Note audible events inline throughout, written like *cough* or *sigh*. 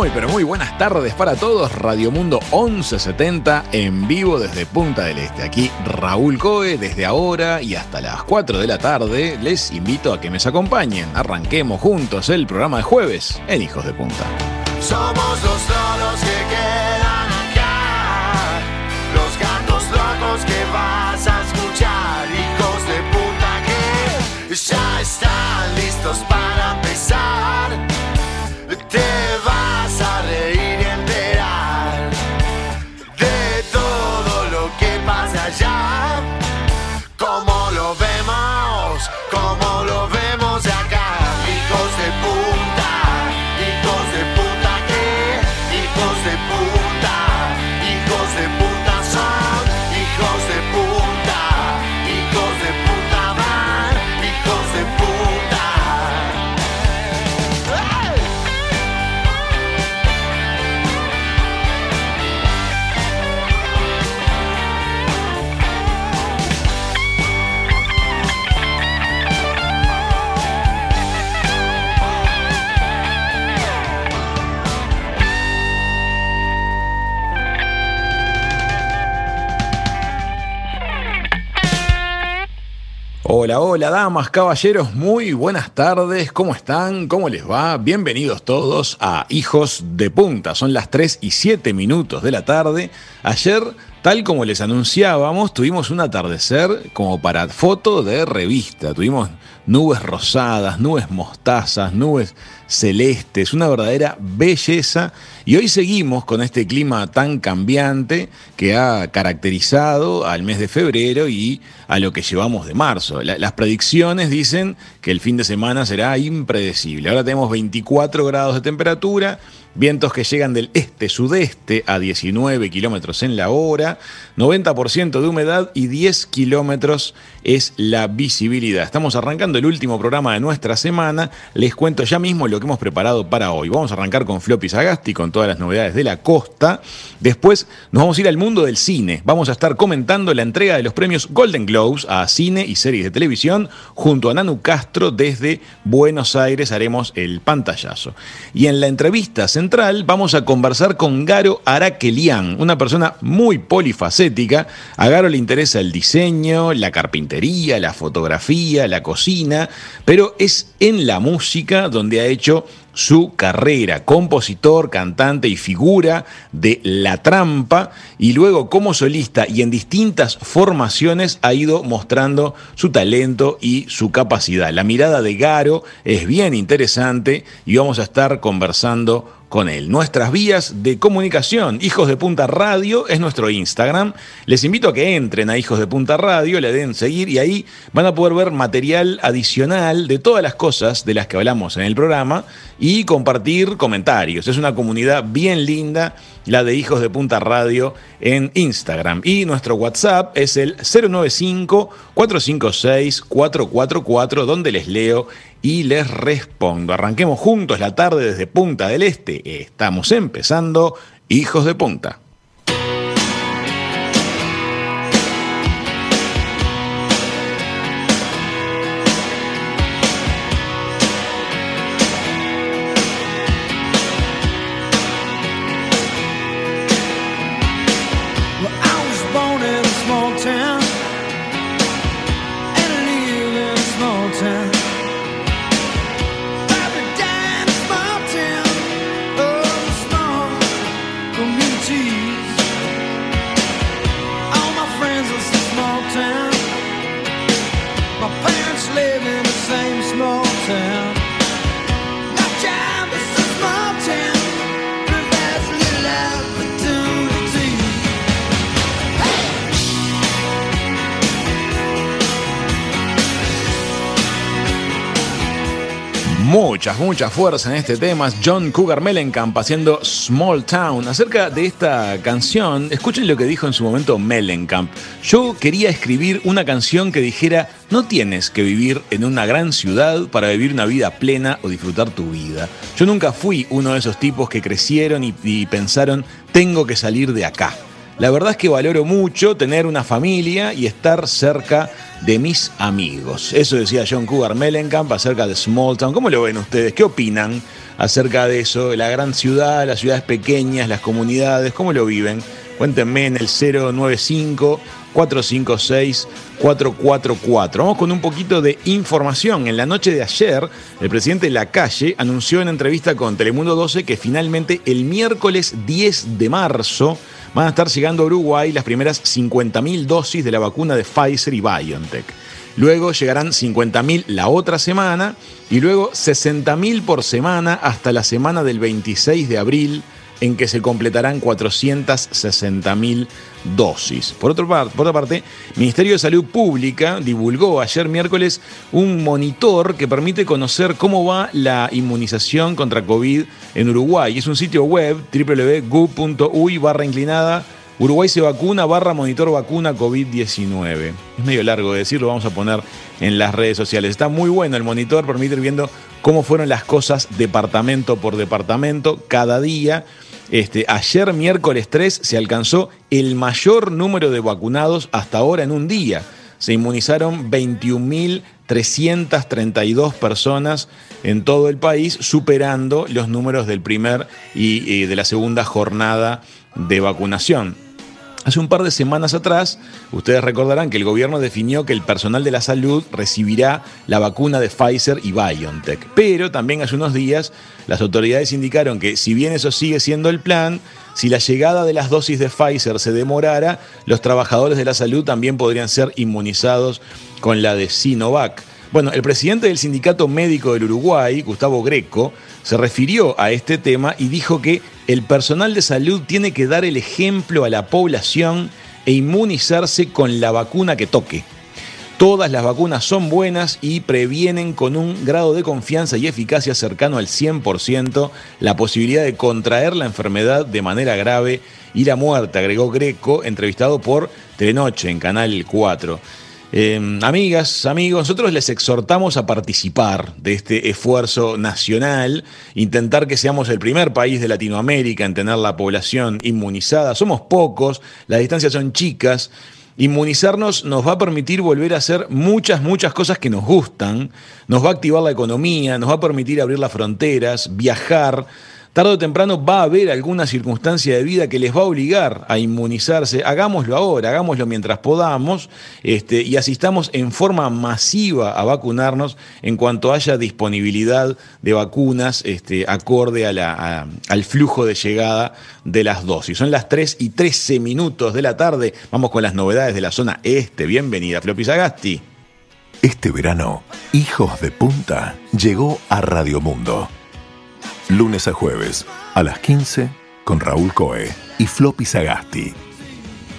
Muy, pero muy buenas tardes para todos. Radio Mundo 1170 en vivo desde Punta del Este. Aquí Raúl Coe, desde ahora y hasta las 4 de la tarde. Les invito a que me acompañen. Arranquemos juntos el programa de jueves en Hijos de Punta. Somos los loros que quedan acá, los gatos locos que vas a escuchar, hijos de puta que ya están listos para Hola, hola, damas, caballeros, muy buenas tardes. ¿Cómo están? ¿Cómo les va? Bienvenidos todos a Hijos de Punta. Son las 3 y 7 minutos de la tarde. Ayer, tal como les anunciábamos, tuvimos un atardecer como para foto de revista. Tuvimos nubes rosadas, nubes mostazas, nubes celestes, una verdadera belleza. Y hoy seguimos con este clima tan cambiante que ha caracterizado al mes de febrero y a lo que llevamos de marzo. La- las predicciones dicen que el fin de semana será impredecible. Ahora tenemos 24 grados de temperatura, vientos que llegan del este-sudeste a 19 kilómetros en la hora, 90% de humedad y 10 kilómetros es la visibilidad. Estamos arrancando el último programa de nuestra semana. Les cuento ya mismo lo que hemos preparado para hoy. Vamos a arrancar con Floppy Sagasti, con todas las novedades de la costa. Después nos vamos a ir al mundo del cine. Vamos a estar comentando la entrega de los premios Golden Globes a cine y series de televisión junto a Nanu Castro desde Buenos Aires. Haremos el pantallazo. Y en la entrevista vamos a conversar con Garo Araquelian, una persona muy polifacética. A Garo le interesa el diseño, la carpintería, la fotografía, la cocina, pero es en la música donde ha hecho su carrera, compositor, cantante y figura de La Trampa, y luego como solista y en distintas formaciones ha ido mostrando su talento y su capacidad. La mirada de Garo es bien interesante y vamos a estar conversando con él. Nuestras vías de comunicación, Hijos de Punta Radio es nuestro Instagram. Les invito a que entren a Hijos de Punta Radio, le den seguir y ahí van a poder ver material adicional de todas las cosas de las que hablamos en el programa y compartir comentarios. Es una comunidad bien linda, la de Hijos de Punta Radio en Instagram. Y nuestro WhatsApp es el 095-456-444, donde les leo y les respondo. Arranquemos juntos la tarde desde Punta del Este. Estamos empezando Hijos de Punta. Mucha fuerza en este tema. Es John Cougar Mellencamp haciendo Small Town. Acerca de esta canción, escuchen lo que dijo en su momento Mellencamp. Yo quería escribir una canción que dijera, no tienes que vivir en una gran ciudad para vivir una vida plena o disfrutar tu vida. Yo nunca fui uno de esos tipos que crecieron y, y pensaron, tengo que salir de acá. La verdad es que valoro mucho tener una familia y estar cerca de mis amigos. Eso decía John Cougar Mellencamp acerca de Small Town. ¿Cómo lo ven ustedes? ¿Qué opinan acerca de eso? La gran ciudad, las ciudades pequeñas, las comunidades, ¿cómo lo viven? Cuéntenme en el 095 456 444. Vamos con un poquito de información. En la noche de ayer, el presidente Lacalle anunció en entrevista con Telemundo 12 que finalmente el miércoles 10 de marzo van a estar llegando a Uruguay las primeras 50.000 dosis de la vacuna de Pfizer y BioNTech. Luego llegarán 50.000 la otra semana y luego 60.000 por semana hasta la semana del 26 de abril en que se completarán 460.000 dosis. Por, otro par- por otra parte, el Ministerio de Salud Pública divulgó ayer miércoles un monitor que permite conocer cómo va la inmunización contra COVID en Uruguay. Es un sitio web www.gu.uy barra inclinada Uruguay se vacuna barra monitor vacuna COVID-19. Es medio largo de decirlo, vamos a poner en las redes sociales. Está muy bueno el monitor, permite ir viendo cómo fueron las cosas departamento por departamento cada día. Este, ayer, miércoles 3, se alcanzó el mayor número de vacunados hasta ahora en un día. Se inmunizaron 21.332 personas en todo el país, superando los números del primer y, y de la segunda jornada de vacunación. Hace un par de semanas atrás, ustedes recordarán que el gobierno definió que el personal de la salud recibirá la vacuna de Pfizer y BioNTech. Pero también hace unos días las autoridades indicaron que si bien eso sigue siendo el plan, si la llegada de las dosis de Pfizer se demorara, los trabajadores de la salud también podrían ser inmunizados con la de Sinovac. Bueno, el presidente del Sindicato Médico del Uruguay, Gustavo Greco, se refirió a este tema y dijo que el personal de salud tiene que dar el ejemplo a la población e inmunizarse con la vacuna que toque. Todas las vacunas son buenas y previenen con un grado de confianza y eficacia cercano al 100% la posibilidad de contraer la enfermedad de manera grave y la muerte, agregó Greco, entrevistado por Telenoche en Canal 4. Eh, amigas, amigos, nosotros les exhortamos a participar de este esfuerzo nacional, intentar que seamos el primer país de Latinoamérica en tener la población inmunizada. Somos pocos, las distancias son chicas. Inmunizarnos nos va a permitir volver a hacer muchas, muchas cosas que nos gustan, nos va a activar la economía, nos va a permitir abrir las fronteras, viajar. Tarde o temprano va a haber alguna circunstancia de vida que les va a obligar a inmunizarse. Hagámoslo ahora, hagámoslo mientras podamos este, y asistamos en forma masiva a vacunarnos en cuanto haya disponibilidad de vacunas este, acorde al flujo de llegada de las dosis. Son las 3 y 13 minutos de la tarde. Vamos con las novedades de la zona este. Bienvenida, Floppy Sagasti. Este verano, Hijos de Punta llegó a Radio Mundo. Lunes a jueves, a las 15, con Raúl Coe y Floppy Sagasti.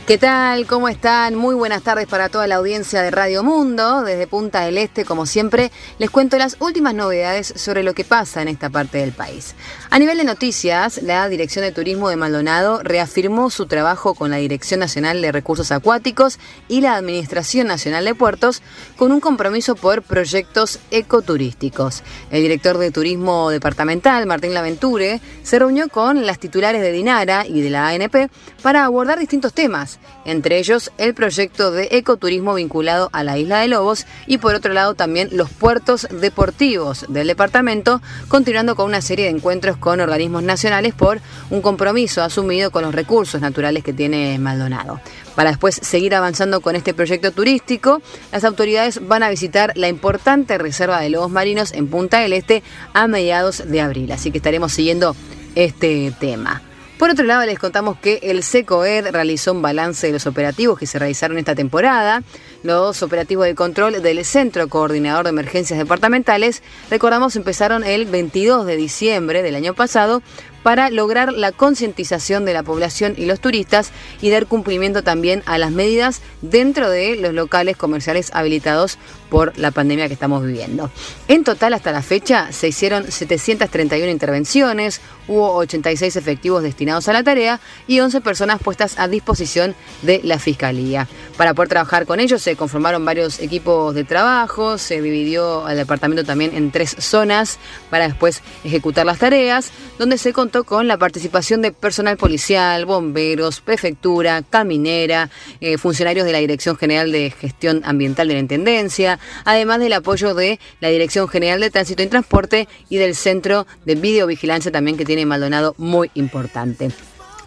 ¿Qué tal? ¿Cómo están? Muy buenas tardes para toda la audiencia de Radio Mundo. Desde Punta del Este, como siempre, les cuento las últimas novedades sobre lo que pasa en esta parte del país. A nivel de noticias, la Dirección de Turismo de Maldonado reafirmó su trabajo con la Dirección Nacional de Recursos Acuáticos y la Administración Nacional de Puertos con un compromiso por proyectos ecoturísticos. El director de Turismo Departamental, Martín Laventure, se reunió con las titulares de Dinara y de la ANP para abordar distintos temas, entre ellos el proyecto de ecoturismo vinculado a la isla de Lobos y por otro lado también los puertos deportivos del departamento, continuando con una serie de encuentros con organismos nacionales por un compromiso asumido con los recursos naturales que tiene Maldonado. Para después seguir avanzando con este proyecto turístico, las autoridades van a visitar la importante reserva de lobos marinos en Punta del Este a mediados de abril, así que estaremos siguiendo este tema. Por otro lado, les contamos que el SECOED realizó un balance de los operativos que se realizaron esta temporada. Los operativos de control del Centro Coordinador de Emergencias Departamentales, recordamos, empezaron el 22 de diciembre del año pasado para lograr la concientización de la población y los turistas y dar cumplimiento también a las medidas dentro de los locales comerciales habilitados por la pandemia que estamos viviendo. En total, hasta la fecha, se hicieron 731 intervenciones, hubo 86 efectivos destinados a la tarea y 11 personas puestas a disposición de la Fiscalía. Para poder trabajar con ellos se conformaron varios equipos de trabajo, se dividió al departamento también en tres zonas para después ejecutar las tareas, donde se contó con la participación de personal policial, bomberos, prefectura, caminera, eh, funcionarios de la Dirección General de Gestión Ambiental de la Intendencia, además del apoyo de la Dirección General de Tránsito y Transporte y del Centro de Videovigilancia también que tiene Maldonado muy importante.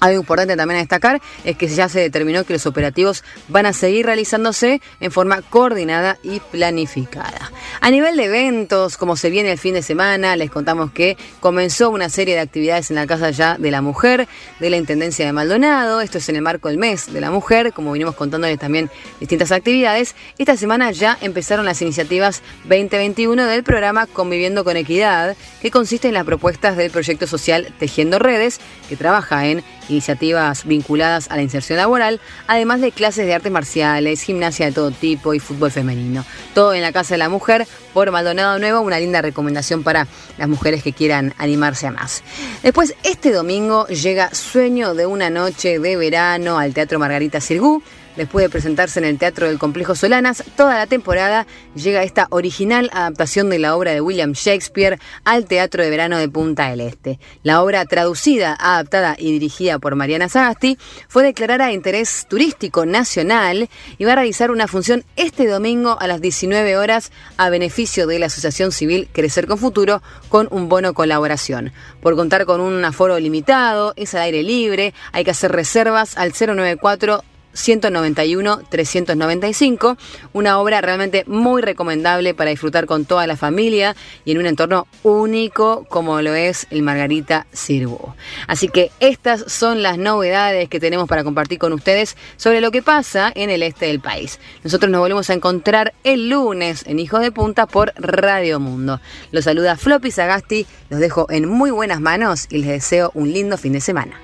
Algo importante también a destacar es que ya se determinó que los operativos van a seguir realizándose en forma coordinada y planificada. A nivel de eventos, como se viene el fin de semana, les contamos que comenzó una serie de actividades en la Casa Ya de la Mujer de la Intendencia de Maldonado. Esto es en el marco del mes de la mujer, como venimos contándoles también distintas actividades. Esta semana ya empezaron las iniciativas 2021 del programa Conviviendo con Equidad, que consiste en las propuestas del proyecto social Tejiendo Redes, que trabaja en iniciativas vinculadas a la inserción laboral, además de clases de artes marciales, gimnasia de todo tipo y fútbol femenino. Todo en la Casa de la Mujer por Maldonado Nuevo, una linda recomendación para las mujeres que quieran animarse a más. Después, este domingo llega Sueño de una noche de verano al Teatro Margarita Sirgú. Después de presentarse en el Teatro del Complejo Solanas, toda la temporada llega esta original adaptación de la obra de William Shakespeare al Teatro de Verano de Punta del Este. La obra traducida, adaptada y dirigida por Mariana Sagasti fue declarada de interés turístico nacional y va a realizar una función este domingo a las 19 horas a beneficio de la Asociación Civil Crecer con Futuro con un bono colaboración. Por contar con un aforo limitado, es al aire libre, hay que hacer reservas al 094 191-395, una obra realmente muy recomendable para disfrutar con toda la familia y en un entorno único como lo es el Margarita Sirvo. Así que estas son las novedades que tenemos para compartir con ustedes sobre lo que pasa en el este del país. Nosotros nos volvemos a encontrar el lunes en Hijos de Punta por Radio Mundo. Los saluda Floppy Sagasti, los dejo en muy buenas manos y les deseo un lindo fin de semana.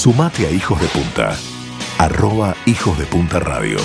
Sumate a Hijos de Punta. Arroba Hijos de Punta Radio.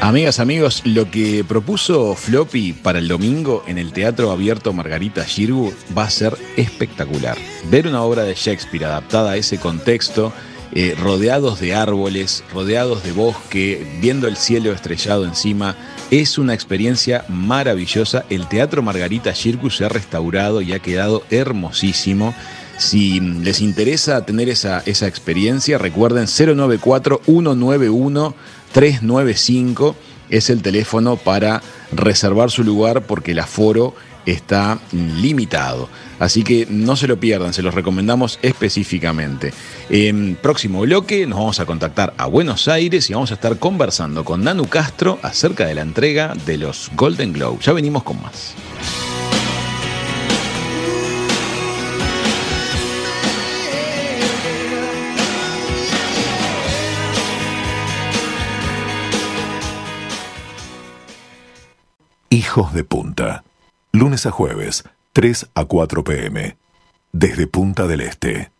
Amigas, amigos, lo que propuso Floppy para el domingo en el Teatro Abierto Margarita Girgu va a ser espectacular. Ver una obra de Shakespeare adaptada a ese contexto, eh, rodeados de árboles, rodeados de bosque, viendo el cielo estrellado encima, es una experiencia maravillosa. El Teatro Margarita Girgu se ha restaurado y ha quedado hermosísimo. Si les interesa tener esa, esa experiencia, recuerden 094-191-395 es el teléfono para reservar su lugar porque el aforo está limitado. Así que no se lo pierdan, se los recomendamos específicamente. En próximo bloque nos vamos a contactar a Buenos Aires y vamos a estar conversando con Nanu Castro acerca de la entrega de los Golden Globe. Ya venimos con más. Hijos de Punta. Lunes a jueves, 3 a 4 pm. Desde Punta del Este.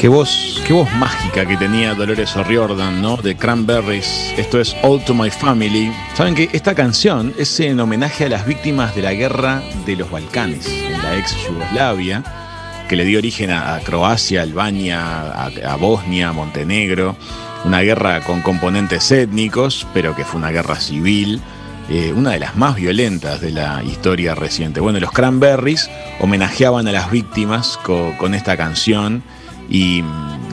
Qué voz, qué voz mágica que tenía Dolores O'Riordan, ¿no? De Cranberries. Esto es All to My Family. Saben que esta canción es en homenaje a las víctimas de la guerra de los Balcanes, en la ex Yugoslavia, que le dio origen a, Croacia, Albania, a, a Bosnia, Montenegro. Una guerra con componentes étnicos, pero que fue una guerra civil. eh, una de las más violentas de la historia reciente. Bueno, los Cranberries homenajeaban a las víctimas co- con esta canción y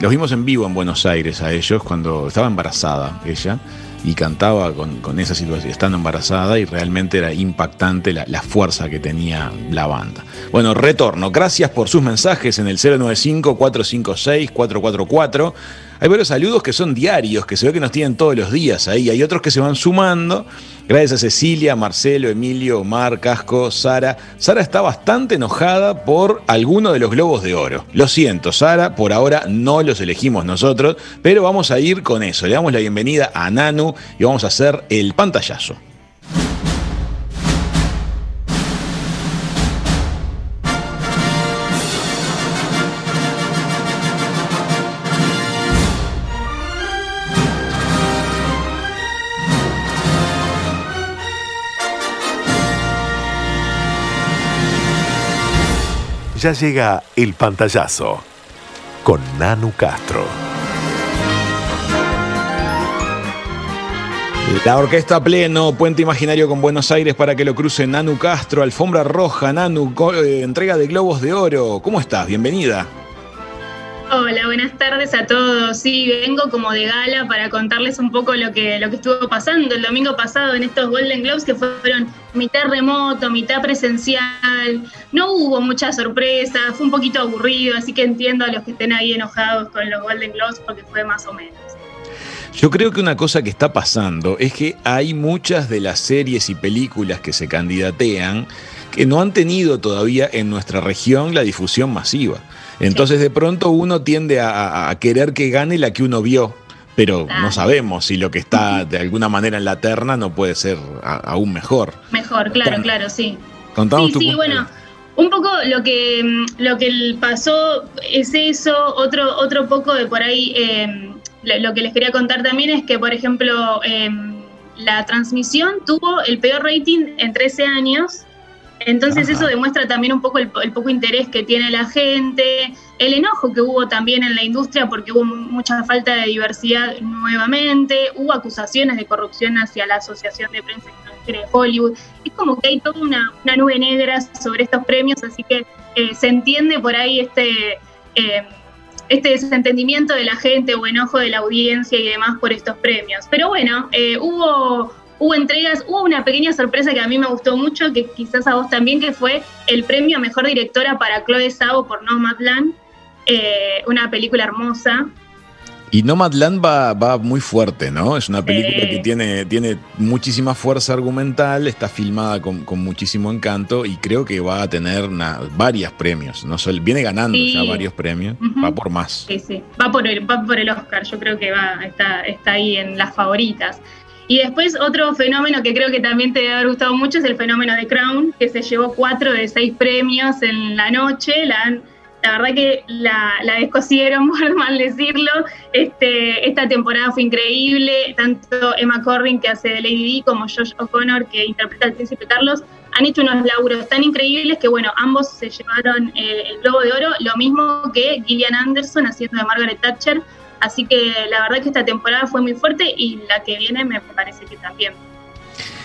los vimos en vivo en Buenos Aires a ellos cuando estaba embarazada ella y cantaba con, con esa situación, estando embarazada y realmente era impactante la, la fuerza que tenía la banda. Bueno, retorno. Gracias por sus mensajes en el 095-456-444. Hay varios saludos que son diarios, que se ve que nos tienen todos los días ahí. Hay otros que se van sumando. Gracias a Cecilia, Marcelo, Emilio, Omar, Casco, Sara. Sara está bastante enojada por alguno de los globos de oro. Lo siento, Sara, por ahora no los elegimos nosotros, pero vamos a ir con eso. Le damos la bienvenida a Nanu y vamos a hacer el pantallazo. Ya llega el pantallazo con Nanu Castro. La orquesta pleno, puente imaginario con Buenos Aires para que lo cruce Nanu Castro, alfombra roja, Nanu, eh, entrega de globos de oro. ¿Cómo estás? Bienvenida. Hola, buenas tardes a todos. Sí, vengo como de gala para contarles un poco lo que, lo que estuvo pasando el domingo pasado en estos Golden Globes que fueron mitad remoto, mitad presencial. No hubo mucha sorpresa, fue un poquito aburrido, así que entiendo a los que estén ahí enojados con los Golden Globes porque fue más o menos. Yo creo que una cosa que está pasando es que hay muchas de las series y películas que se candidatean que no han tenido todavía en nuestra región la difusión masiva. Entonces de pronto uno tiende a, querer que gane la que uno vio, pero no sabemos si lo que está de alguna manera en la terna no puede ser a- aún mejor. Mejor, claro, claro, sí. Contanos Sí, tu sí, bueno, un poco lo que, mm, lo que pasó es eso, otro, otro poco de por ahí, eh, lo, lo que les quería contar también es que, por ejemplo, eh, la transmisión tuvo el peor rating en 13 años, entonces Ajá. eso demuestra también un poco el, el poco interés que tiene la gente, el enojo que hubo también en la industria porque hubo mu- mucha falta de diversidad nuevamente, hubo acusaciones de corrupción hacia la Asociación de Prensa Extranjera de Hollywood. Es como que hay toda una, una nube negra sobre estos premios, así que eh, se entiende por ahí este, eh, este desentendimiento de la gente o enojo de la audiencia y demás por estos premios. Pero bueno, eh, hubo, hubo entregas, hubo una pequeña sorpresa que a mí me gustó mucho, que quizás a vos también, que fue el premio a Mejor Directora para Chloe Zhao por Nomadland, eh, una película hermosa. Y Nomadland va, va muy fuerte, ¿no? Es una película Sí. que tiene, tiene muchísima fuerza argumental, está filmada con, con muchísimo encanto y creo que va a tener una- varios premios. No solo, viene ganando Sí. ya varios premios, va por más. Sí, sí. Va por el, va por el Oscar, yo creo que va, está, está ahí en las favoritas. Y después otro fenómeno que creo que también te debe haber gustado mucho es el fenómeno de Crown, que se llevó cuatro de seis premios en la noche. La, la verdad que la, la descosieron, *laughs* por mal decirlo. Este, esta temporada fue increíble. Tanto Emma Corrin, que hace de Lady Di, como Josh O'Connor, que interpreta al príncipe Carlos, han hecho unos laburos tan increíbles que, bueno, ambos se llevaron eh, el Globo de Oro, lo mismo que Gillian Anderson haciendo de Margaret Thatcher. Así que la verdad que esta temporada fue muy fuerte y la que viene me parece que también.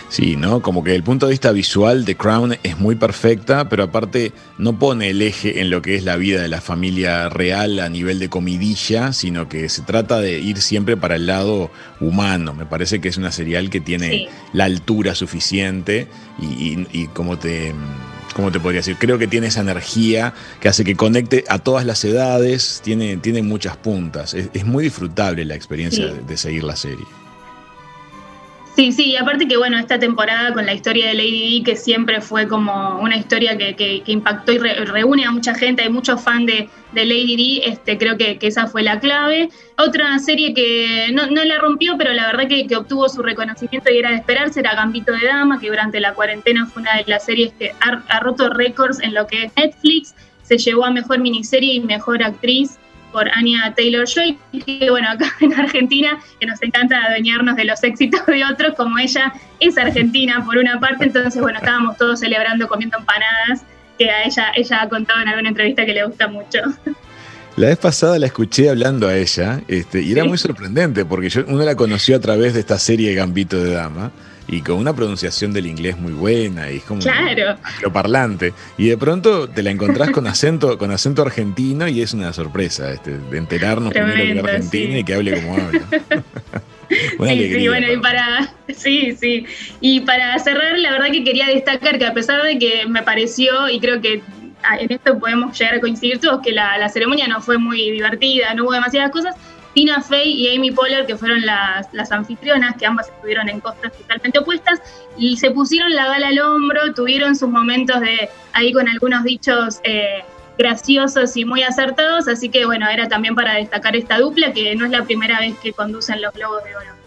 Sí, ¿no? Como que el punto de vista visual de Crown es muy perfecta, pero aparte no pone el eje en lo que es la vida de la familia real a nivel de comidilla, sino que se trata de ir siempre para el lado humano. Me parece que es una serial que tiene Sí. la altura suficiente y, y- y como te... ¿Cómo te podría decir? Creo que tiene esa energía que hace que conecte a todas las edades, tiene, tiene muchas puntas. Es, es muy disfrutable la experiencia Sí. de, de seguir la serie. Sí, sí, y aparte que bueno, esta temporada con la historia de Lady Di, que siempre fue como una historia que, que- que impactó y re- reúne a mucha gente, hay muchos fans de, de Lady Di, este, creo que, que esa fue la clave. Otra serie que no, no la rompió, pero la verdad que, que obtuvo su reconocimiento y era de esperarse, era Gambito de Dama, que durante la cuarentena fue una de las series que ha, ha roto récords en lo que es Netflix, se llevó a mejor miniserie y mejor actriz. Por Anya Taylor Joy, que bueno, acá *laughs* en Argentina, que nos encanta adueñarnos de los éxitos de otros, como ella es argentina por una parte, entonces bueno, estábamos todos celebrando comiendo empanadas, que a ella, ella ha contado en alguna entrevista que le gusta mucho. La vez pasada la escuché hablando a ella, este, y era Sí. muy sorprendente, porque yo, uno la conoció a través de esta serie Gambito de Dama, y con una pronunciación del inglés muy buena, y es como Claro. parlante. Y de pronto te la encontrás con acento, con acento argentino, y es una sorpresa, este, de enterarnos primero que era argentina sí. y que hable como habla. *laughs* Una sí, alegría sí, bueno, y para- sí, sí. Y para cerrar, la verdad que quería destacar que a pesar de que me pareció, y creo que en esto podemos llegar a coincidir todos, que la, la ceremonia no fue muy divertida, no hubo demasiadas cosas, Tina Fey y Amy Poehler, que fueron las, las anfitrionas, que ambas estuvieron en costas totalmente opuestas, y se pusieron la gala al hombro, tuvieron sus momentos de ahí con algunos dichos eh, graciosos y muy acertados, así que bueno, era también para destacar esta dupla, que no es la primera vez que conducen los Globos de Oro.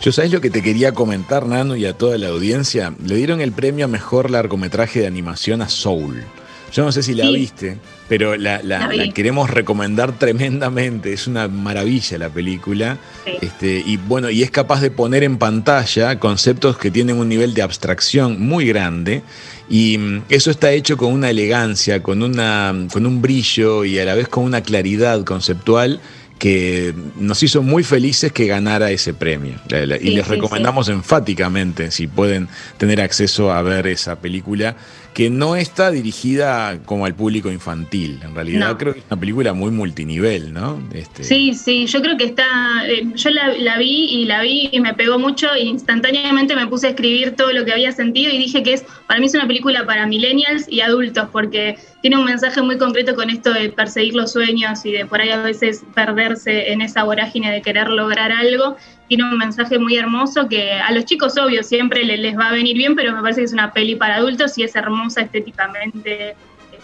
Yo sabes lo que te quería comentar, Nano, y a toda la audiencia. Le dieron el premio a mejor largometraje de animación a Soul. Yo no sé si la Sí. viste, pero la, la- La vi. la queremos recomendar tremendamente. Es una maravilla la película. Sí. Este, y bueno, y es capaz de poner en pantalla conceptos que tienen un nivel de abstracción muy grande. Y mm, eso está hecho con una elegancia, con, una, con un brillo y a la vez con una claridad conceptual que nos hizo muy felices que ganara ese premio. Y Sí, les sí, recomendamos enfáticamente, si pueden tener acceso a ver esa película, que no está dirigida como al público infantil. En realidad No. creo que es una película muy multinivel, ¿no? Este, Sí, sí, yo creo que está, eh, yo la, la vi y la vi y me pegó mucho e instantáneamente me puse a escribir todo lo que había sentido y dije que es, para mí es una película para millennials y adultos porque tiene un mensaje muy concreto con esto de perseguir los sueños y de por ahí a veces perderse en esa vorágine de querer lograr algo. Tiene un mensaje muy hermoso que a los chicos, obvio, siempre le- les va a venir bien, pero me parece que es una peli para adultos y es hermosa estéticamente, eh,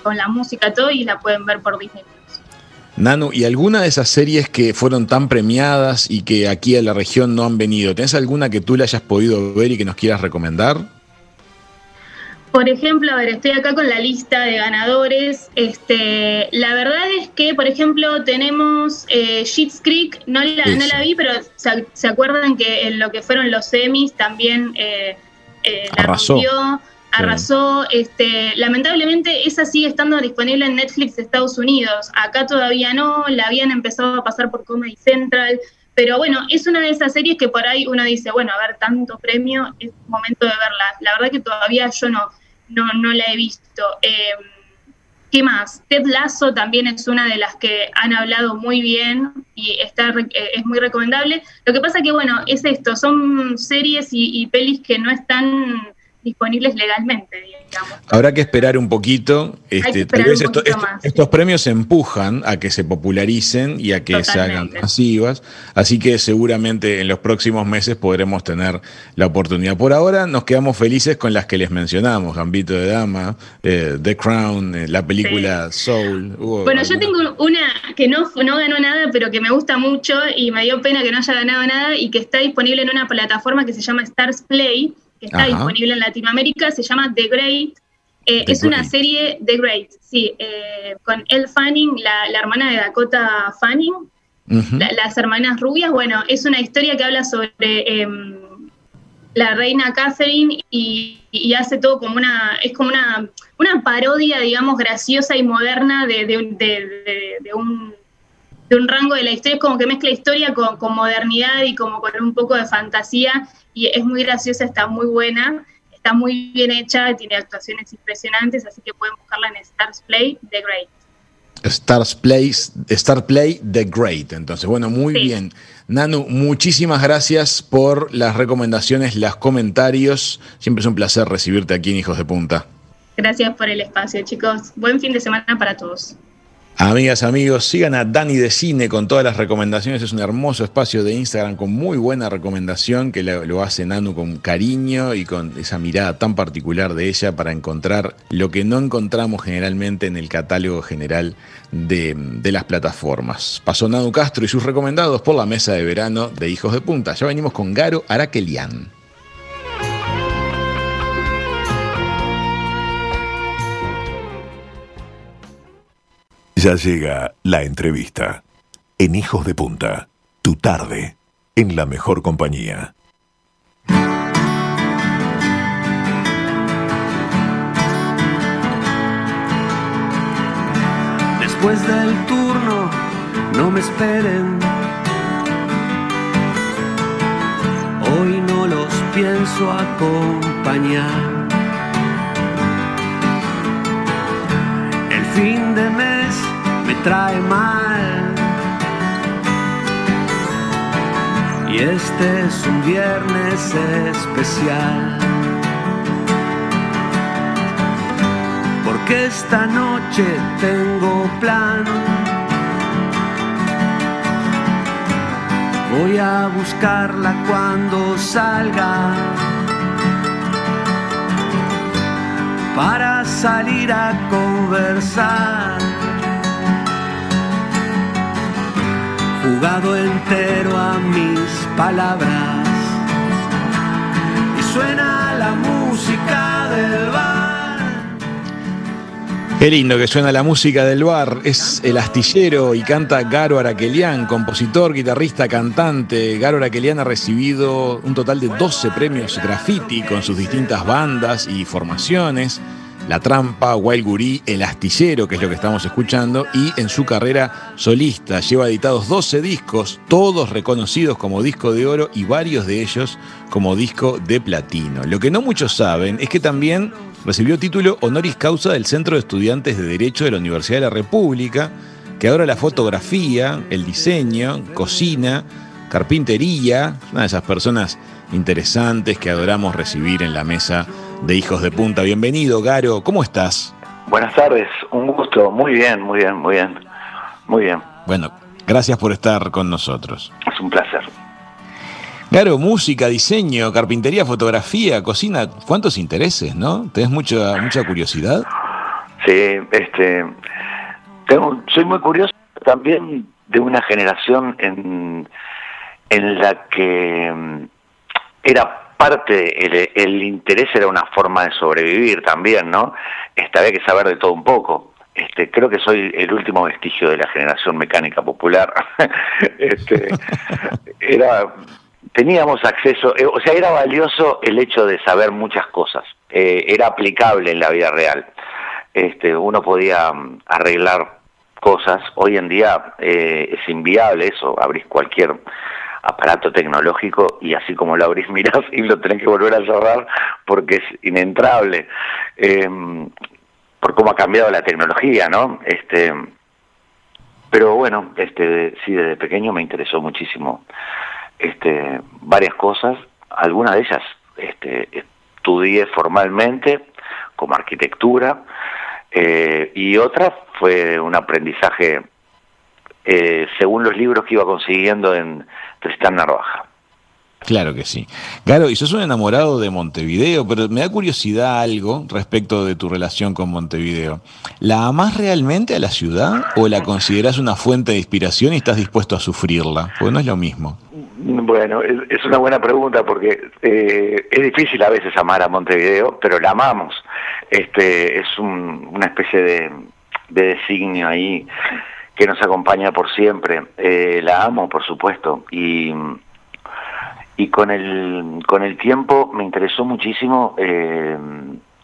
con la música, todo, y la pueden ver por Disney. Nanu, ¿y alguna de esas series que fueron tan premiadas y que aquí a la región no han venido? ¿Tenés alguna que tú le hayas podido ver y que nos quieras recomendar? Por ejemplo, a ver, estoy acá con la lista de ganadores. Este, la verdad es que, por ejemplo, tenemos eh, Schitt's Creek, no la, no la vi, pero se, se acuerdan que en lo que fueron los semis también eh, eh, la Arrasó. rompió, arrasó. Este, lamentablemente, esa sigue estando disponible en Netflix de Estados Unidos. Acá todavía no, la habían empezado a pasar por Comedy Central. Pero bueno, es una de esas series que por ahí uno dice, bueno, a ver, tanto premio, es momento de verla. La verdad que todavía yo no, no, no la he visto. Eh, ¿Qué más? Ted Lasso también es una de las que han hablado muy bien y está eh, es muy recomendable. Lo que pasa que, bueno, es esto, son series y pelis que no están disponibles legalmente, digamos. Habrá que esperar un poquito. Este, que tal esperar vez un esto- poquito esto- más. estos premios empujan a que se popularicen y a que se hagan masivas. Así que seguramente en los próximos meses podremos tener la oportunidad. Por ahora nos quedamos felices con las que les mencionamos: Gambito de Dama, eh, The Crown, eh, la película Soul. Hubo Bueno, yo tengo una que no, no ganó nada, pero que me gusta mucho y me dio pena que no haya ganado nada y que está disponible en una plataforma que se llama Stars Play, que está Ajá. disponible en Latinoamérica, se llama The Great. Eh, The es una serie The Great, sí, eh, con Elle Fanning, la, la hermana de Dakota Fanning, la- las hermanas rubias. Bueno, es una historia que habla sobre em, la reina Catherine y, y hace todo como una, es como una, una parodia, digamos, graciosa y moderna de, de, un- de- de- de un, de un rango de la historia, es como que mezcla historia con, con modernidad y como con un poco de fantasía y es muy graciosa, está muy buena. Está muy bien hecha, tiene actuaciones impresionantes, así que pueden buscarla en Stars Play, The Great. Stars Play, Star Play The Great. Entonces, bueno, muy Sí. bien. Nanu, muchísimas gracias por las recomendaciones, los comentarios. Siempre es un placer recibirte aquí en Hijos de Punta. Gracias por el espacio, chicos. Buen fin de semana para todos. Amigas, amigos, sigan a Dani de Cine con todas las recomendaciones. Es un hermoso espacio de Instagram con muy buena recomendación que lo, hace Nanu con cariño y con esa mirada tan particular de ella para encontrar lo que no encontramos generalmente en el catálogo general de, de las plataformas. Pasó Nanu Castro y sus recomendados por la mesa de verano de Hijos de Punta. Ya venimos con Garo Araquelian. Ya llega la entrevista. En Hijos de Punta, tu tarde, en la mejor compañía. Después del turno, no me esperen. Hoy no los pienso acompañar. El fin de mes me trae mal. Y este es un viernes especial. Porque esta noche tengo plan. Voy a buscarla cuando salga. Para salir a conversar. Jugado entero a mis palabras. Y suena la música del bar. Qué lindo que suena la música del bar. Es el astillero y canta Garo Araquelian, compositor, guitarrista, cantante. Garo Araquelian ha recibido un total de 12 premios graffiti con sus distintas bandas y formaciones. La Trampa, Wild Gurí, El Astillero, que es lo que estamos escuchando, y en su carrera solista lleva editados 12 discos, todos reconocidos como disco de oro y varios de ellos como disco de platino. Lo que no muchos saben es que también recibió título honoris causa del Centro de Estudiantes de Derecho de la Universidad de la República, que adora la fotografía, el diseño, cocina, carpintería, una de esas personas interesantes que adoramos recibir en la mesa de Hijos de Punta. Bienvenido, Garo, ¿cómo estás? Buenas tardes, un gusto, muy bien, muy bien, muy bien, muy bien, Bueno, gracias por estar con nosotros. es un placer. Garo, música, diseño, carpintería, fotografía, cocina, ¿cuántos intereses, no? ¿Tenés mucha, mucha curiosidad? Sí, este, tengo, soy muy curioso también de una generación en, en la que mm, era parte, el, el interés era una forma de sobrevivir también, ¿no? Este, había que saber de todo un poco. Este, creo que soy el último vestigio de la generación mecánica popular. *laughs* este, *laughs* era, teníamos acceso, eh, o sea, era valioso el hecho de saber muchas cosas. Eh, era aplicable en la vida real. Este, uno podía mm, arreglar cosas. Hoy en día eh, es inviable eso. Abrís cualquier aparato tecnológico y así como lo abrís *laughs* mirás y lo tenés que volver a cerrar porque es inentrable. Eh, por cómo ha cambiado la tecnología, ¿no? Este, pero bueno, este, sí, desde pequeño me interesó muchísimo este, varias cosas. Algunas de ellas este, estudié formalmente, como arquitectura, eh, y otra fue un aprendizaje eh, según los libros que iba consiguiendo en Tristán Narvaja. Claro que sí. Garo, y sos un enamorado de Montevideo, pero me da curiosidad algo respecto de tu relación con Montevideo. ¿La amás realmente a la ciudad o la considerás una fuente de inspiración y estás dispuesto a sufrirla? Porque no es lo mismo. Bueno, es, es una buena pregunta porque eh, es difícil a veces amar a Montevideo, pero la amamos. Este es un- una especie de, de designio ahí que nos acompaña por siempre. Eh, la amo, por supuesto, y y con el con el tiempo me interesó muchísimo eh,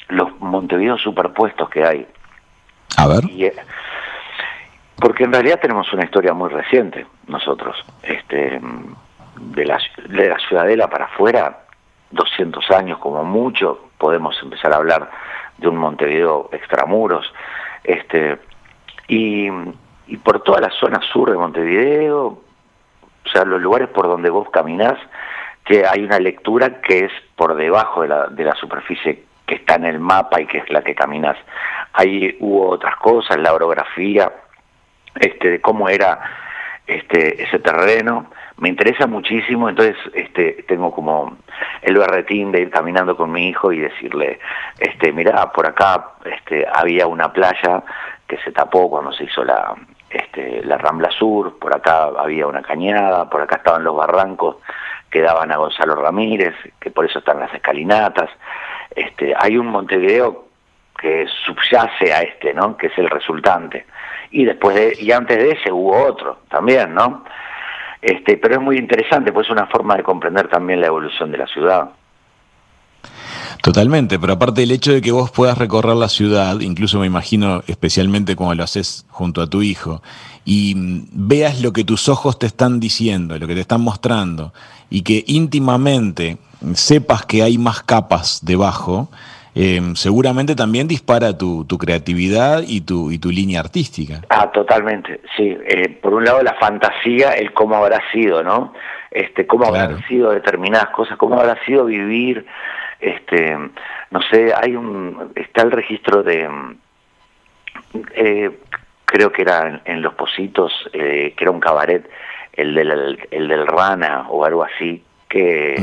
los Montevideo superpuestos que hay. A ver. Y, eh, porque en realidad tenemos una historia muy reciente nosotros, este, de la, de la ciudadela para afuera, 200 años como mucho, podemos empezar a hablar de un Montevideo extramuros, este, y, y por toda la zona sur de Montevideo, o sea, los lugares por donde vos caminás, que hay una lectura que es por debajo de la, de la superficie que está en el mapa y que es la que caminas. Ahí hubo otras cosas, la orografía, este, de cómo era este, ese terreno. Me interesa muchísimo, entonces este, tengo como el berretín de ir caminando con mi hijo y decirle, este, mirá, por acá este, había una playa que se tapó cuando se hizo la, este, la Rambla Sur, por acá había una cañada, por acá estaban los barrancos que daban a Gonzalo Ramírez, que por eso están las escalinatas. Este, hay un Montevideo que subyace a este, ¿no? Que es el resultante. Y después de, y antes de ese hubo otro también, ¿no? Este, pero es muy interesante, pues es una forma de comprender también la evolución de la ciudad. Totalmente, pero aparte del hecho de que vos puedas recorrer la ciudad, incluso me imagino especialmente como lo haces junto a tu hijo, y mm, veas lo que tus ojos te están diciendo, lo que te están mostrando, y que íntimamente sepas que hay más capas debajo, eh, seguramente también dispara tu, tu creatividad y tu, y tu línea artística. Ah, totalmente, sí. Eh, por un lado la fantasía, el cómo habrá sido, ¿no? Este, cómo Claro. habrán sido determinadas cosas, cómo habrá sido vivir, este, no sé, hay un, está el registro de, eh, creo que era en, en Los Positos, eh, que era un cabaret, el del, el del Rana o algo así, que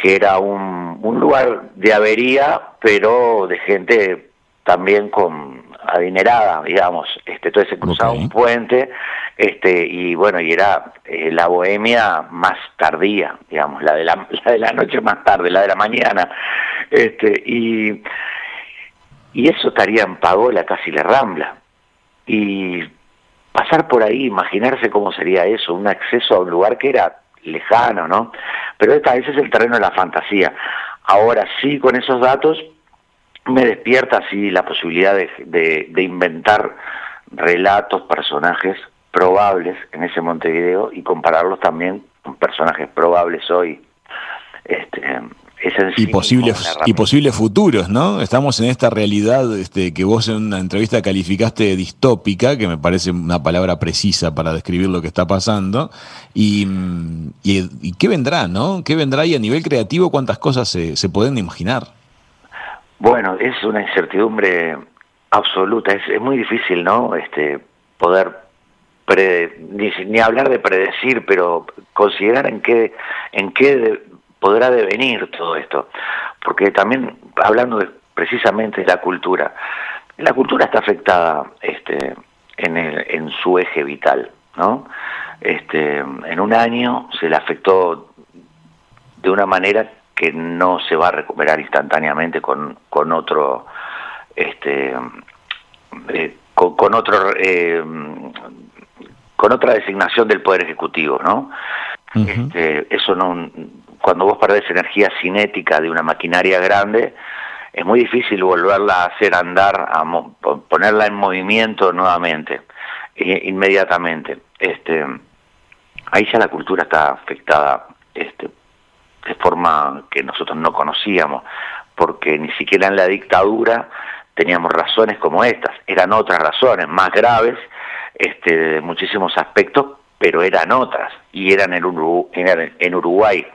que era un, un lugar de avería, pero de gente también con adinerada, digamos. Este, entonces se cruzaba un puente, este, y bueno, y era eh, la bohemia más tardía, digamos, la de la, *laughs* la de la noche más tarde, la de la mañana. Este, y, y eso estaría en Pagola, casi la Rambla. Y pasar por ahí, imaginarse cómo sería eso, un acceso a un lugar que era lejano, ¿no? Pero esta, ese es el terreno de la fantasía. Ahora sí, con esos datos, me despierta así la posibilidad de, de- de inventar relatos, personajes probables en ese Montevideo y compararlos también con personajes probables hoy. Este, Y posibles, y posibles futuros, ¿no? Estamos en esta realidad este, que vos en una entrevista calificaste de distópica, que me parece una palabra precisa para describir lo que está pasando. Y, mm, y, y qué vendrá, ¿no? ¿Qué vendrá y a nivel creativo cuántas cosas se, se pueden imaginar? Bueno, es una incertidumbre absoluta, es, es muy difícil, ¿no? Este, poder prede- ni, ni hablar de predecir, pero considerar en qué, en qué de- podrá devenir todo esto. Porque también, hablando de- precisamente de la cultura, la cultura está afectada este, en, el- en su eje vital, ¿no? Este, en un año se le afectó de una manera que no se va a recuperar instantáneamente con, con otro este eh, con, con otro eh, con otra designación del poder ejecutivo no este, eso no cuando vos perdés energía cinética de una maquinaria grande es muy difícil volverla a hacer andar a mo- po- ponerla en movimiento nuevamente eh, inmediatamente. Este ahí ya la cultura está afectada este de forma que nosotros no conocíamos, porque ni siquiera en la dictadura teníamos razones como estas, eran otras razones más graves este, de muchísimos aspectos, pero eran otras, y eran en, Uru- eran en Uruguay,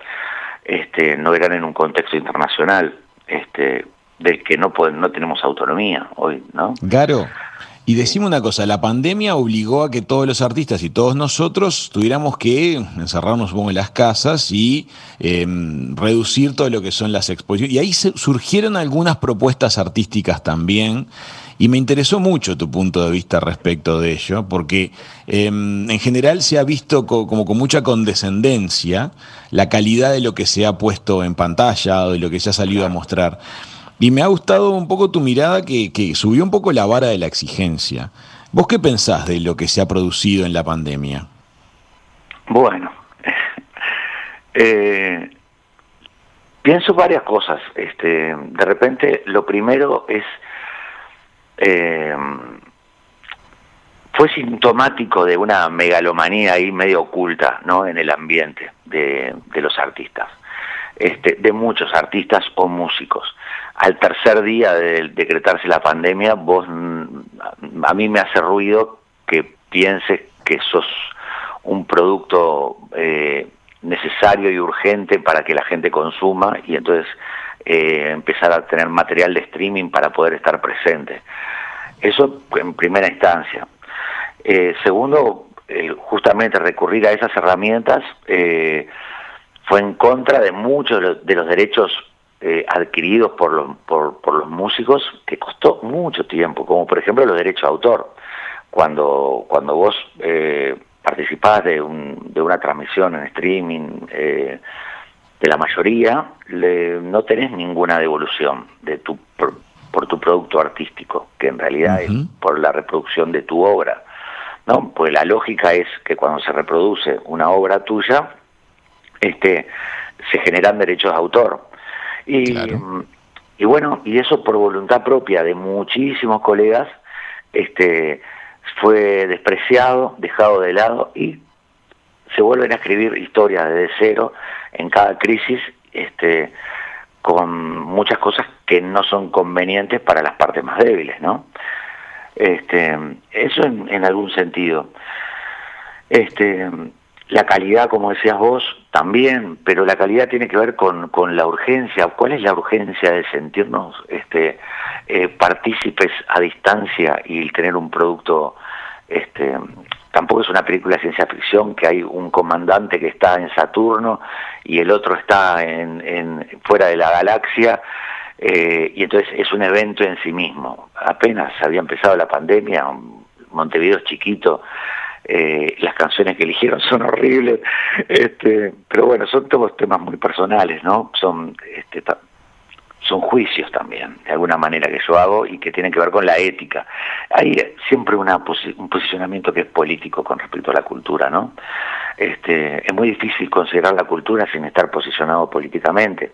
este, no eran en un contexto internacional, este, del que no, podemos- no tenemos autonomía hoy, ¿no? Garo, y decime una cosa, la pandemia obligó a que todos los artistas y todos nosotros tuviéramos que encerrarnos en las casas y eh, reducir todo lo que son las exposiciones. Y ahí surgieron algunas propuestas artísticas también. Y me interesó mucho tu punto de vista respecto de ello, porque eh, en general se ha visto co- como con mucha condescendencia la calidad de lo que se ha puesto en pantalla o de lo que se ha salido a mostrar. Y me ha gustado un poco tu mirada que, subió un poco la vara de la exigencia. ¿Vos qué pensás de lo que se ha producido en la pandemia? Bueno, *laughs* eh, pienso varias cosas. Este, de repente, lo primero es eh, fue sintomático de una megalomanía ahí medio oculta, ¿no? En el ambiente de, de los artistas, este, de muchos artistas o músicos. Al tercer día de decretarse la pandemia, vos, a mí me hace ruido que pienses que sos un producto eh, necesario y urgente para que la gente consuma y entonces eh, empezar a tener material de streaming para poder estar presente. Eso en primera instancia. Eh, segundo, justamente recurrir a esas herramientas eh, fue en contra de muchos de los derechos eh, adquiridos por los, por, por los músicos que costó mucho tiempo, como por ejemplo los derechos de autor. Cuando, cuando vos eh, participás de, un, de una transmisión en streaming eh, de la mayoría, le- no tenés ninguna devolución de tu, por, por tu producto artístico, que en realidad es por la reproducción de tu obra. ¿no? Pues la lógica es que cuando se reproduce una obra tuya, este, se generan derechos de autor. Y, Claro. y bueno, y eso por voluntad propia de muchísimos colegas, este, fue despreciado, dejado de lado y se vuelven a escribir historias desde cero en cada crisis, este, con muchas cosas que no son convenientes para las partes más débiles, ¿no? Este, eso en, en algún sentido. Este, la calidad, como decías vos, también, pero la calidad tiene que ver con, con la urgencia. ¿Cuál es la urgencia de sentirnos este, eh, partícipes a distancia y tener un producto? Este, tampoco es una película de ciencia ficción que hay un comandante que está en Saturno y el otro está en, en- fuera de la galaxia. eh, y entonces es un evento en sí mismo. Apenas había empezado la pandemia, Montevideo es chiquito, eh, las canciones que eligieron son horribles, este, pero bueno, son todos temas muy personales, ¿no? Son, este, son juicios también, de alguna manera que yo hago y que tienen que ver con la ética. Hay siempre una posi- un posicionamiento que es político con respecto a la cultura, ¿no? Este, es muy difícil considerar la cultura sin estar posicionado políticamente.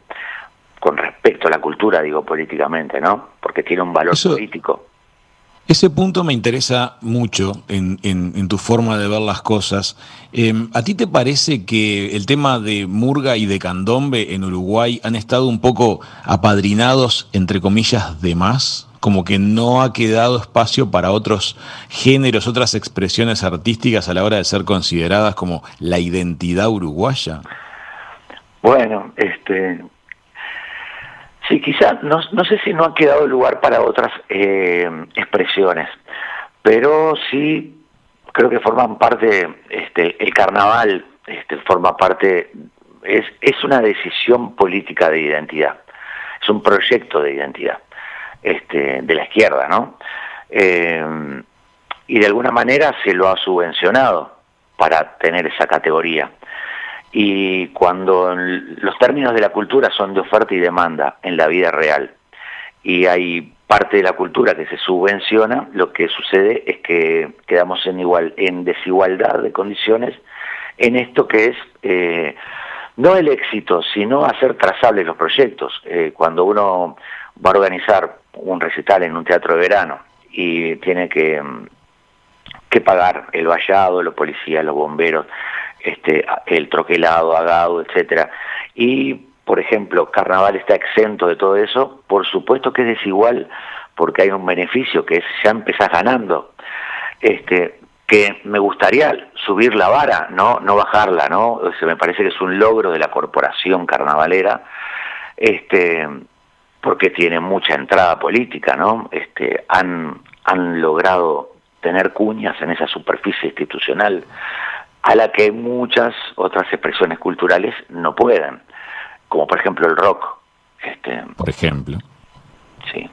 Con respecto a la cultura, digo políticamente, ¿no? Porque tiene un valor Eso- político. Ese punto me interesa mucho en, tu forma de ver las cosas. Eh, ¿A ti te parece que el tema de Murga y de Candombe en Uruguay han estado un poco apadrinados, entre comillas, de más? Como que no ha quedado espacio para otros géneros, otras expresiones artísticas a la hora de ser consideradas como la identidad uruguaya. Bueno, este, sí, quizás, no, no sé si no ha quedado lugar para otras eh, expresiones, pero sí creo que forman parte, este, el carnaval este, forma parte, es, es una decisión política de identidad, es un proyecto de identidad este, de la izquierda, ¿no? Eh, y de alguna manera se lo ha subvencionado para tener esa categoría. Y cuando los términos de la cultura son de oferta y demanda en la vida real, y hay parte de la cultura que se subvenciona, lo que sucede es que quedamos en, igual, en desigualdad de condiciones en esto que es eh, no el éxito, sino hacer trazables los proyectos. Eh, cuando uno va a organizar un recital en un teatro de verano y tiene que, mm, que pagar el vallado, los policías, los bomberos, este, el troquelado, agado, etcétera. Y, por ejemplo, Carnaval está exento de todo eso, por supuesto que es desigual, porque hay un beneficio que es ya empezás ganando. Este, que me gustaría subir la vara, no, no bajarla, ¿no? Me parece que es un logro de la corporación carnavalera, este, porque tiene mucha entrada política, ¿no? Este, han logrado tener cuñas en esa superficie institucional a la que muchas otras expresiones culturales no pueden, como por ejemplo el rock. Este, Por ejemplo. sí.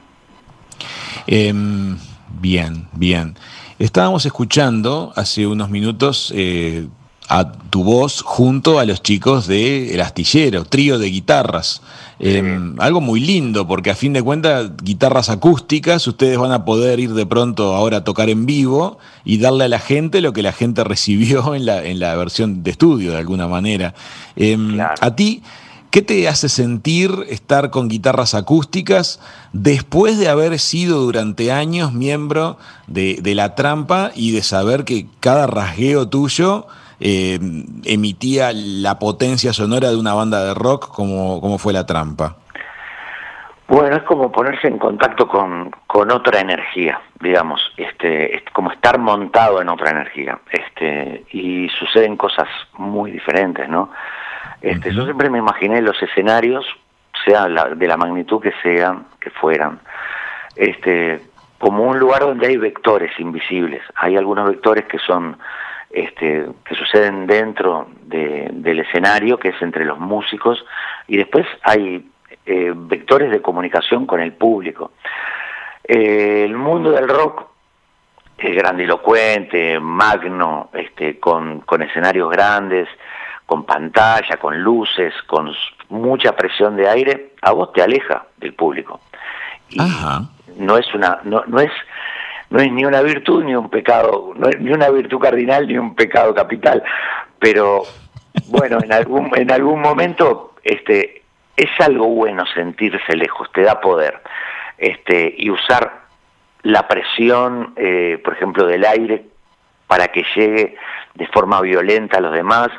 Em, bien, bien. Estábamos escuchando hace unos minutos eh, a tu voz junto a los chicos de El Astillero, trío de guitarras. Em, Algo muy lindo, porque a fin de cuentas, guitarras acústicas, ustedes van a poder ir de pronto ahora a tocar en vivo y darle a la gente lo que la gente *laughs* recibió en la, en la versión de estudio, de alguna manera. Em, Claro. A ti, ¿Qué te hace sentir estar con guitarras acústicas después de haber sido durante años miembro de, de La Trampa y de saber que cada rasgueo tuyo eh, emitía la potencia sonora de una banda de rock como, como fue La Trampa? Bueno, es como ponerse en contacto con, con otra energía, digamos, este, es como estar montado en otra energía, este, y suceden cosas muy diferentes, ¿no? Este, Yo siempre me imaginé los escenarios, sea la- de la magnitud que sean, que fueran, este, como un lugar donde hay vectores invisibles. Hay algunos vectores que son este, que suceden dentro de- del escenario, que es entre los músicos, y después hay eh, vectores de comunicación con el público. Eh, el mundo del rock es grandilocuente, magno, este, con, con escenarios grandes, con pantalla, con luces, con mucha presión de aire, a vos te aleja del público. Y, Ajá. no es una, no, no es, no es ni una virtud ni un pecado, no ni una virtud cardinal ni un pecado capital, pero bueno, en algún, en algún momento, este, es algo bueno sentirse lejos, te da poder, este, y usar la presión, eh, por ejemplo, del aire para que llegue de forma violenta a los demás,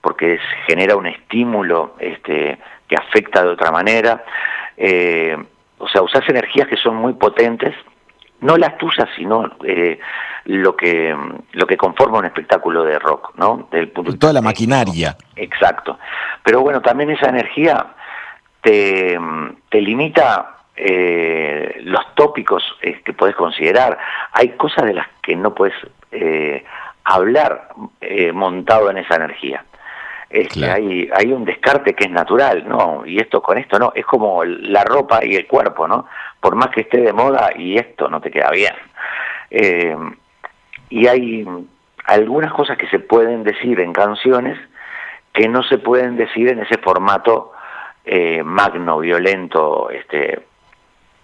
porque genera un estímulo este, que afecta de otra manera. Eh, o sea, usas energías que son muy potentes, no las tuyas, sino eh, lo que lo que conforma un espectáculo de rock, ¿no? Del punto Toda la maquinaria. Exacto. Pero bueno, también esa energía te, te limita eh, los tópicos eh, que puedes considerar. Hay cosas de las que no puedes eh, hablar eh, montado en esa energía. Este, hay, hay un descarte que es natural, ¿no? Y esto con esto no, es como la ropa y el cuerpo, ¿no? Por más que esté de moda y esto no te queda bien. Eh, y hay algunas cosas que se pueden decir en canciones que no se pueden decir en ese formato eh, magno, violento, este,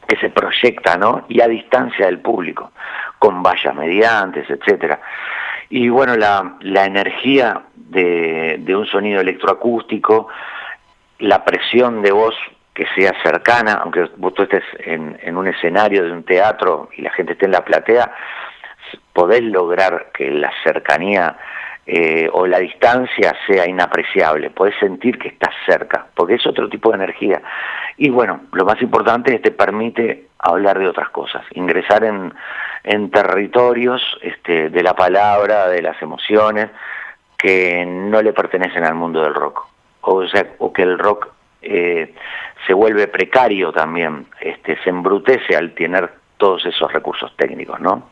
que se proyecta, ¿no? Y a distancia del público, con vallas mediantes, etcétera. Y bueno, la, la energía de, un sonido electroacústico, la presión de voz que sea cercana, aunque vos tú estés en, en, un escenario de un teatro y la gente esté en la platea, podés lograr que la cercanía eh, o la distancia sea inapreciable, podés sentir que estás cerca, porque es otro tipo de energía. Y bueno, lo más importante es que te permite hablar de otras cosas, ingresar en, en territorios este, de la palabra, de las emociones, que no le pertenecen al mundo del rock. O, sea, o que el rock eh, se vuelve precario también, este, se embrutece al tener todos esos recursos técnicos, ¿no?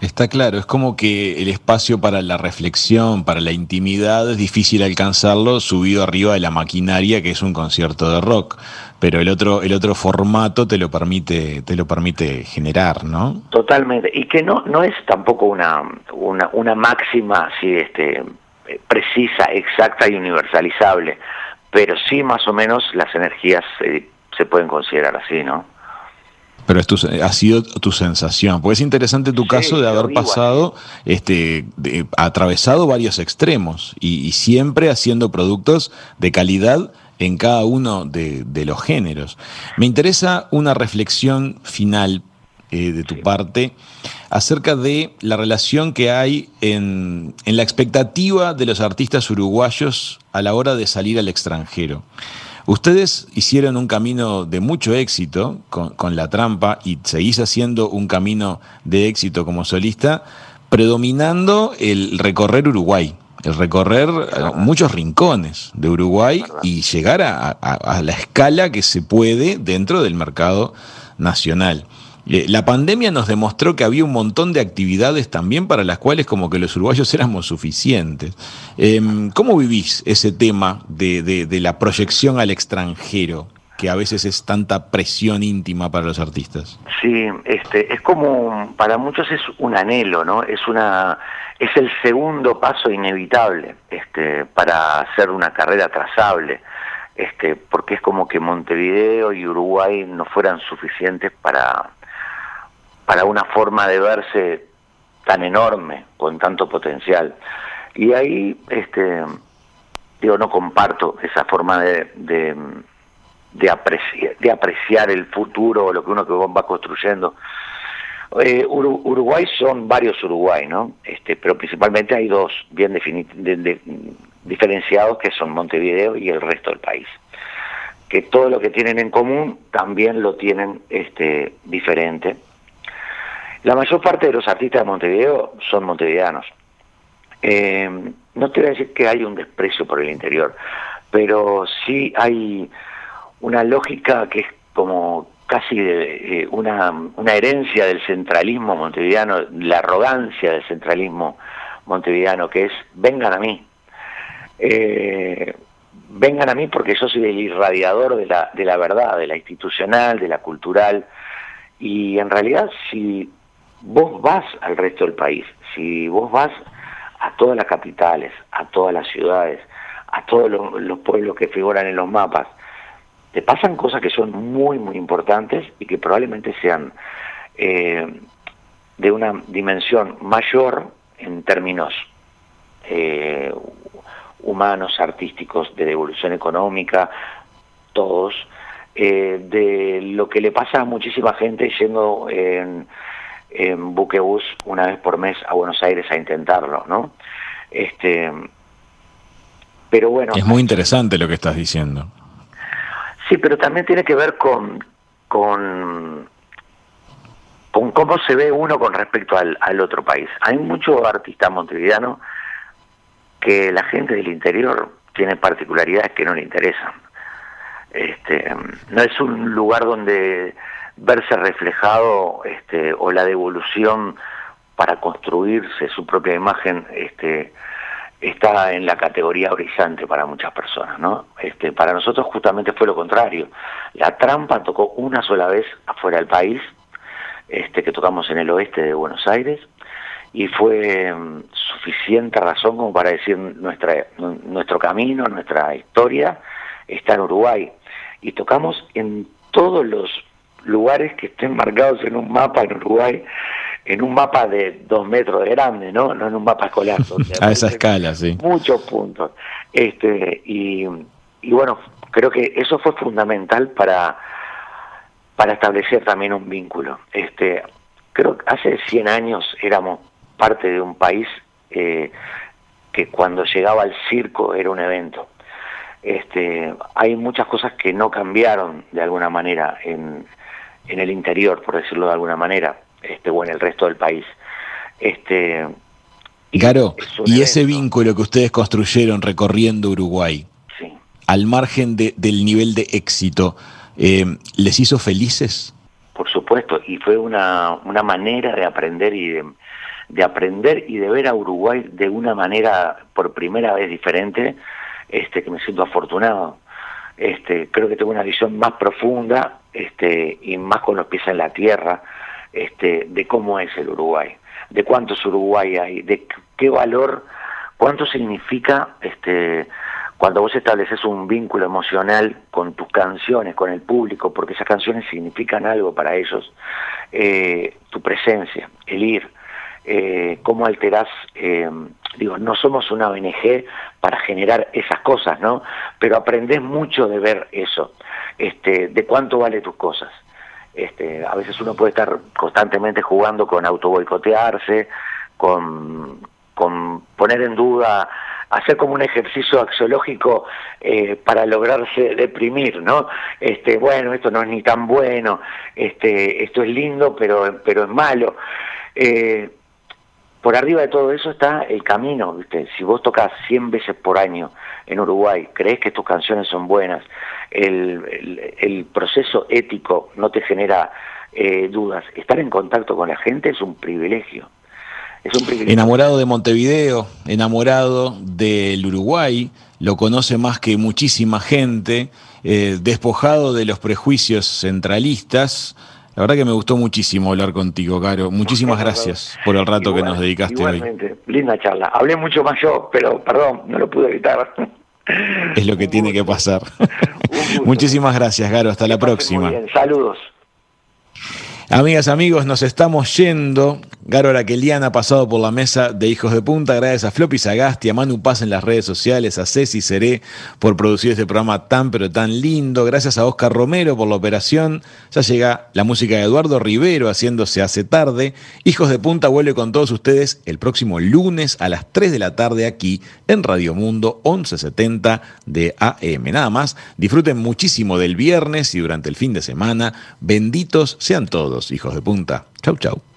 Está claro, es como que el espacio para la reflexión, para la intimidad, es difícil alcanzarlo subido arriba de la maquinaria que es un concierto de rock, pero el otro el otro formato te lo permite te lo permite generar, ¿no? Totalmente, y que no no es tampoco una una, una máxima así este precisa, exacta y universalizable, pero sí más o menos las energías eh, se pueden considerar así, ¿no? Pero esto ha sido tu sensación, porque es interesante tu sí, caso de haber pasado, así. este, de, atravesado varios extremos y, y, siempre haciendo productos de calidad en cada uno de, de los géneros. Me interesa una reflexión final eh, de tu sí. parte acerca de la relación que hay en, en la expectativa de los artistas uruguayos a la hora de salir al extranjero. Ustedes hicieron un camino de mucho éxito con, con, La Trampa y seguís haciendo un camino de éxito como solista, predominando el recorrer Uruguay, el recorrer eh, muchos rincones de Uruguay y llegar a, a, a la escala que se puede dentro del mercado nacional. Eh, la pandemia nos demostró que había un montón de actividades también para las cuales como que los uruguayos éramos suficientes. Eh, ¿Cómo vivís ese tema de, de, de, la proyección al extranjero? que a veces es tanta presión íntima para los artistas. Sí, este, es como, para muchos es un anhelo, ¿no? Es una, es el segundo paso inevitable, este, para hacer una carrera trazable, este, porque es como que Montevideo y Uruguay no fueran suficientes para, para una forma de verse tan enorme, con tanto potencial. Y ahí, este, yo no comparto esa forma de, de, de, apreciar, de apreciar el futuro o lo que uno que va construyendo. Eh, Uruguay son varios Uruguay, ¿no? Este, pero principalmente hay dos bien de, de, diferenciados que son Montevideo y el resto del país. Que todo lo que tienen en común también lo tienen este, diferente la mayor parte de los artistas de Montevideo son montevideanos. Eh, no te voy a decir que hay un desprecio por el interior, pero sí hay una lógica que es como casi de, eh, una, una herencia del centralismo montevideano, la arrogancia del centralismo montevideano, que es vengan a mí. Eh, vengan a mí porque yo soy el irradiador de la, de la verdad, de la institucional, de la cultural, y en realidad si vos vas al resto del país, si vos vas a todas las capitales, a todas las ciudades, a todos los, los pueblos que figuran en los mapas, te pasan cosas que son muy, muy importantes y que probablemente sean eh, de una dimensión mayor en términos eh, humanos, artísticos, de devolución económica, todos, eh, de lo que le pasa a muchísima gente yendo en, en buquebús una vez por mes a Buenos Aires a intentarlo, ¿no? Este, pero bueno. Es muy interesante lo que estás diciendo. Sí, pero también tiene que ver con, con, con cómo se ve uno con respecto al, al otro país. Hay muchos artistas montevideanos que la gente del interior tiene particularidades que no le interesan. Este, no es un lugar donde verse reflejado este, o la devolución para construirse su propia imagen este, está en la categoría brillante para muchas personas, ¿no? Este, para nosotros justamente fue lo contrario. La trampa tocó una sola vez afuera del país, este, que tocamos en el oeste de Buenos Aires, y fue mm, suficiente razón como para decir nuestra, nuestro camino, nuestra historia está en Uruguay. Y tocamos en todos los lugares que estén marcados en un mapa en Uruguay, en un mapa de dos metros de grande, ¿no? No en un mapa escolar. *laughs* donde A esa escala, sí. Muchos puntos. Este, y, y bueno, creo que eso fue fundamental para, para establecer también un vínculo. Este, creo que hace 100 años éramos parte de un país eh, que cuando llegaba al circo era un evento. Este, hay muchas cosas que no cambiaron de alguna manera en, en el interior, por decirlo de alguna manera, este, o en el resto del país. Este, y Claro, es y ese vínculo que ustedes construyeron recorriendo Uruguay, sí. al margen de- del nivel de éxito, eh, ¿les hizo felices? Por supuesto, y fue una, una manera de aprender y de, de aprender y de ver a Uruguay de una manera por primera vez diferente, este, que me siento afortunado. Este, creo que tengo una visión más profunda este, y más con los pies en la tierra este, de cómo es el Uruguay, de cuántos Uruguay hay, de qué valor, cuánto significa este, cuando vos estableces un vínculo emocional con tus canciones, con el público, porque esas canciones significan algo para ellos, eh, tu presencia, el ir, eh, cómo alterás, eh, digo, no somos una ONG para generar esas cosas, ¿no? Pero aprendés mucho de ver eso, este, de cuánto vale tus cosas. Este, a veces uno puede estar constantemente jugando con autoboicotearse, con, poner en duda, hacer como un ejercicio axiológico eh, para lograrse deprimir, ¿no? Este, bueno, esto no es ni tan bueno, este, esto es lindo, pero, pero es malo. Eh, por arriba de todo eso está el camino, ¿viste? Si vos tocas 100 veces por año en Uruguay, crees que tus canciones son buenas, el, proceso ético no te genera eh, dudas, estar en contacto con la gente es un privilegio. Es un privilegio. Enamorado de Montevideo, enamorado del Uruguay, lo conoce más que muchísima gente, eh, despojado de los prejuicios centralistas. La verdad que me gustó muchísimo hablar contigo, Caro. Muchísimas gracias por el rato que nos dedicaste hoy. igualmente, linda charla. Hablé mucho más yo, pero perdón, no lo pude evitar. Es lo que Un tiene que pasar. *laughs* Muchísimas gracias, Caro. Hasta la Que próxima. muy bien. Saludos. Amigas, amigos, nos estamos yendo. Garo Araqueliana ha pasado por la mesa de Hijos de Punta. Gracias a Floppy Sagasti, a Manu Paz en las redes sociales, a Ceci Seré por producir este programa tan pero tan lindo. Gracias a Oscar Romero por la operación. Ya llega la música de Eduardo Rivero haciéndose hace tarde. Hijos de Punta vuelve con todos ustedes el próximo lunes a las 3 de la tarde aquí en Radio Mundo 1170 de AM. Nada más, disfruten muchísimo del viernes y durante el fin de semana. Benditos sean todos, hijos de punta. Chau, chau.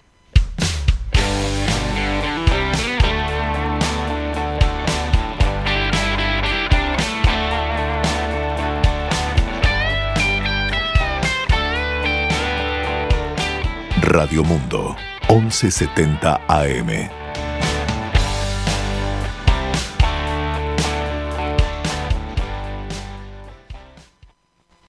Radio Mundo, 1170 AM.